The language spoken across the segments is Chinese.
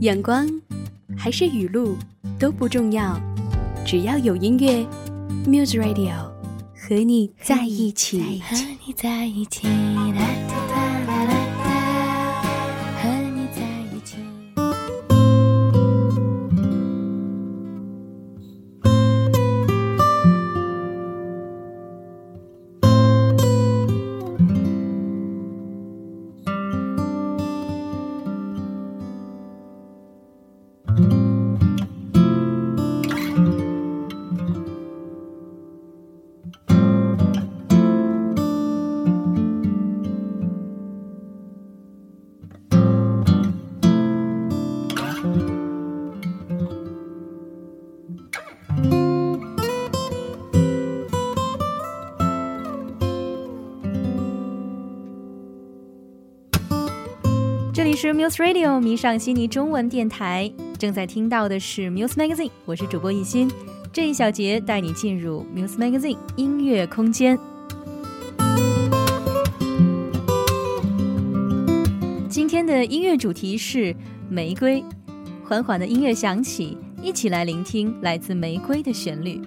阳光还是雨露都不重要，只要有音乐，Muse Radio 和你在一起。和你在一起。这里是 Muse Radio 迷上悉尼中文电台，正在听到的是 Muse Magazine，我是主播一心。这一小节带你进入 Muse Magazine 音乐空间。今天的音乐主题是玫瑰，缓缓的音乐响起，一起来聆听来自玫瑰的旋律。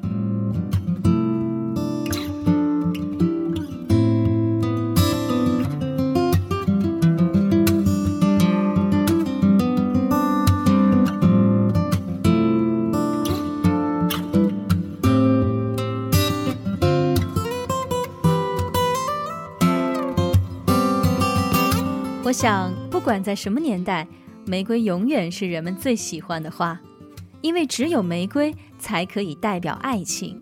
想，不管在什么年代，玫瑰永远是人们最喜欢的花，因为只有玫瑰才可以代表爱情。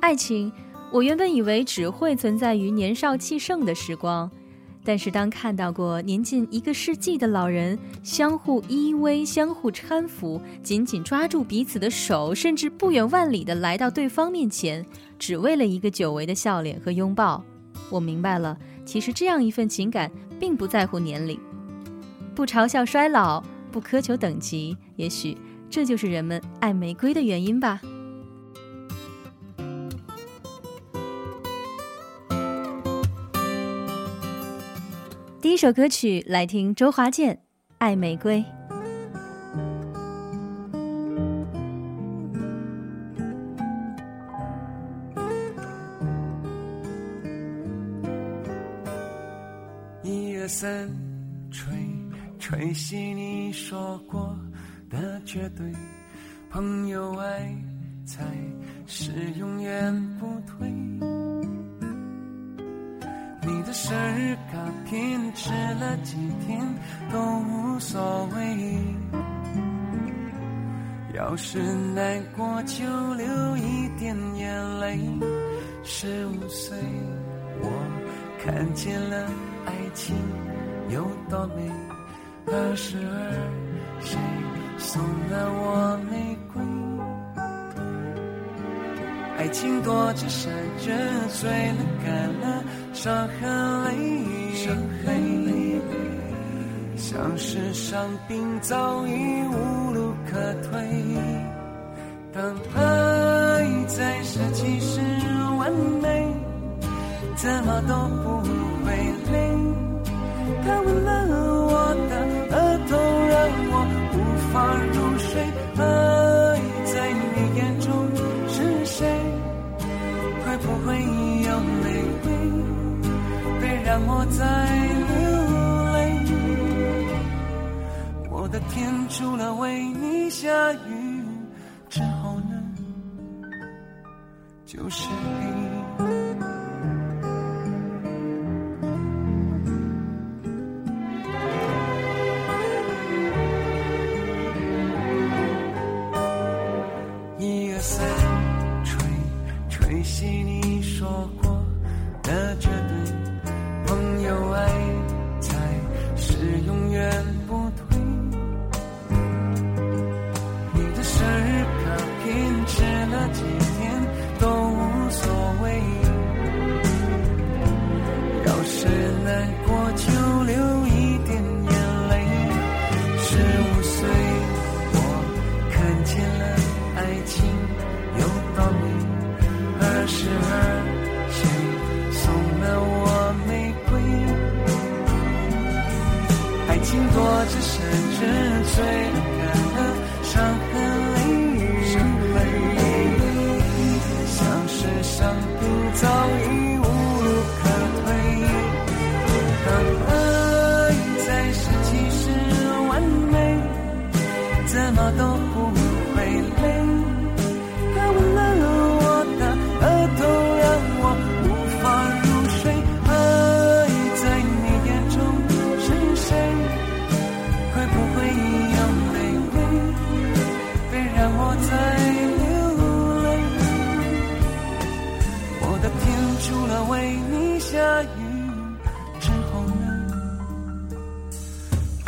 爱情，我原本以为只会存在于年少气盛的时光，但是当看到过年近一个世纪的老人相互依偎、相互搀扶，紧紧抓住彼此的手，甚至不远万里的来到对方面前，只为了一个久违的笑脸和拥抱，我明白了。其实这样一份情感，并不在乎年龄，不嘲笑衰老，不苛求等级，也许这就是人们爱玫瑰的原因吧。第一首歌曲来听周华健《爱玫瑰》。吹熄你说过的绝对，朋友爱才是永远不退。你的生日卡片迟了几天都无所谓，要是难过就流一点眼泪。十五岁，我看见了。爱情有多美？二十二，谁送了我玫瑰？爱情多着闪着，醉了干了，伤痕累累，像是伤病早已无路可退。当爱在设计时完美，怎么都不会累。他吻了法入睡。爱在你眼中是谁？会不会有玫瑰，别让我再流泪。我的天除了为你下雨之后呢，就是你。吹熄你说过的这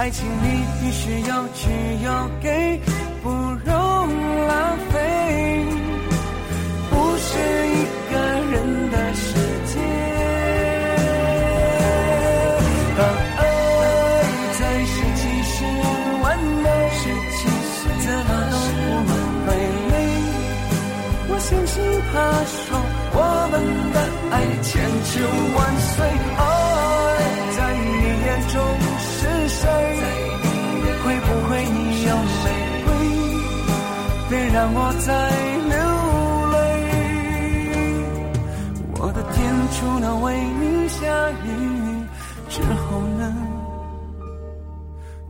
爱情里必须有只有给，别让我再流泪。我的天除了为你下雨之后呢，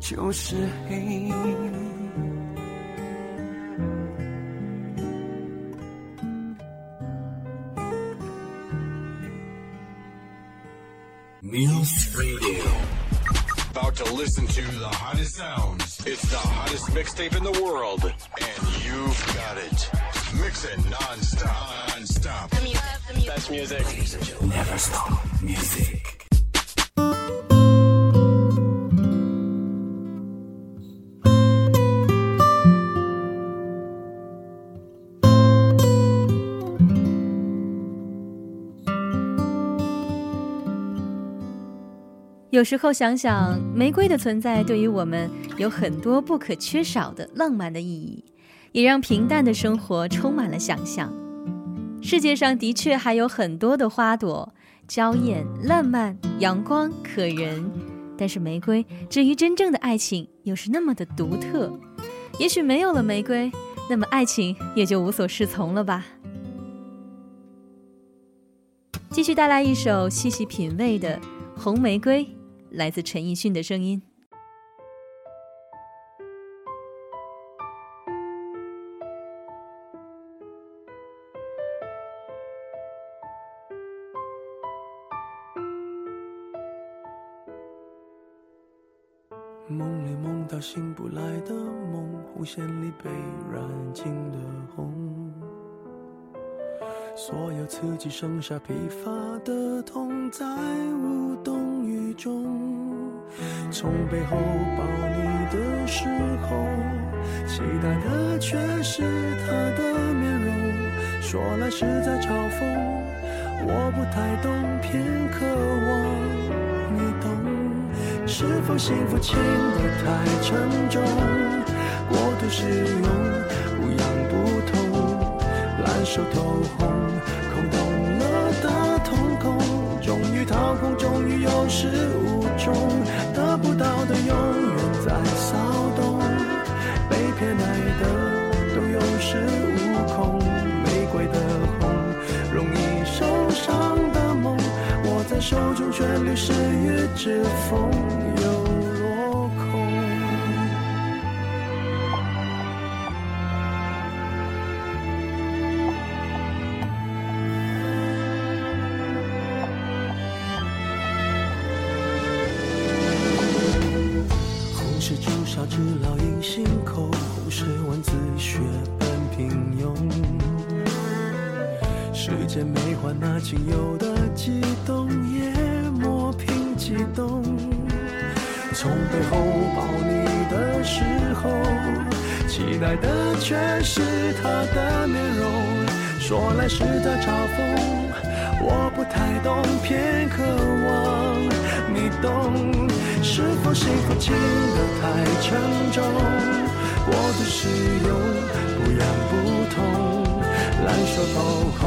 就是黑。Muse Radio. About to listen to the hottest sounds. It's the hottest mixtape in the world, and you've got it. Mix it non-stop. Non-stop. Best music. Never stop. Music. 有时候想想，玫瑰的存在对于我们有很多不可缺少的浪漫的意义，也让平淡的生活充满了想象。世界上的确还有很多的花朵，娇艳、烂漫、阳光、可人，但是玫瑰至于真正的爱情，又是那么的独特。也许没有了玫瑰，那么爱情也就无所适从了吧。继续带来一首细细品味的《红玫瑰》。来自陈奕迅的声音。梦里梦到醒不来的梦，红线里被染尽的红，所有刺激剩下疲乏的痛，在无动于衷。从背后抱你的时候，期待的却是他的面容，说来实在嘲讽，我不太懂，偏渴望你懂。是否幸福轻得太沉重？过度使用，不痒不痛，烂熟透红，空洞了的瞳孔，终于掏空，终于有始无，的永远在骚动，被偏爱的都有恃无恐，玫瑰的红，容易受伤的梦，握在手中却流失于指缝。情有的悸动，也磨平激动。从背后抱你的时候，期待的却是他的面容。说来是在嘲讽，我不太懂，偏渴望你懂。是否幸福轻得太沉重？过度使用，不痒不痛，烂熟透红，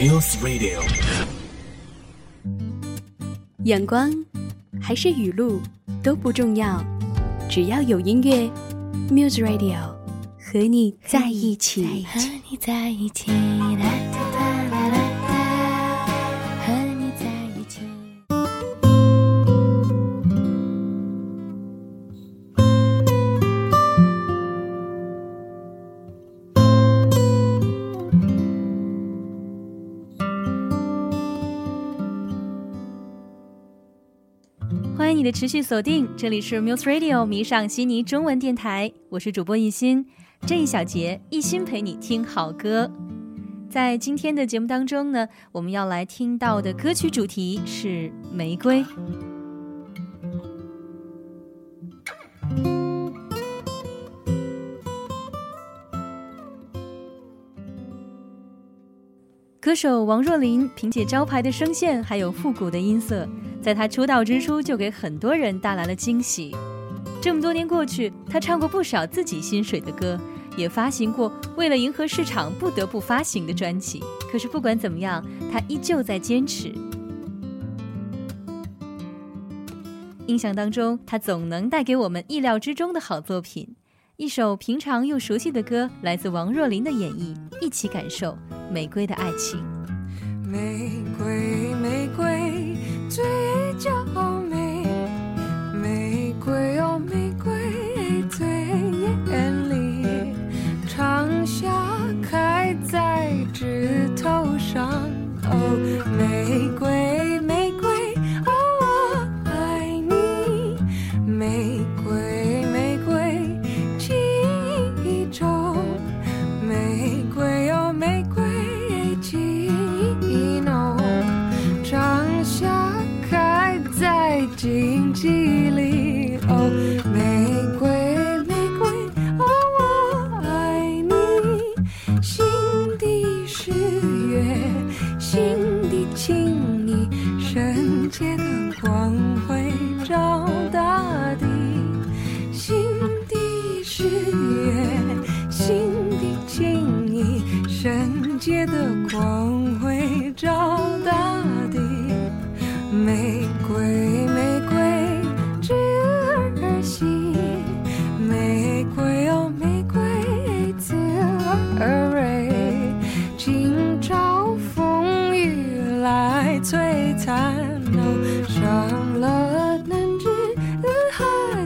Muse Radio. 阳光还是雨露都不重要，只要有音乐，Muse Radio 和你在一起。和你在一起，你的持续锁定，这里是 Muse Radio 迷上悉尼中文电台，我是主播一心。这一小节，一心陪你听好歌。在今天的节目当中呢，我们要来听到的歌曲主题是玫瑰。歌手王若琳凭借招牌的声线还有复古的音色，在她出道之初就给很多人带来了惊喜。这么多年过去，她唱过不少自己心水的歌，也发行过为了迎合市场不得不发行的专辑。可是不管怎么样，她依旧在坚持。印象当中，她总能带给我们意料之中的好作品。一首平常又熟悉的歌，来自王若琳的演绎，一起感受玫瑰的爱情。玫瑰，玫瑰，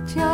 Ciao.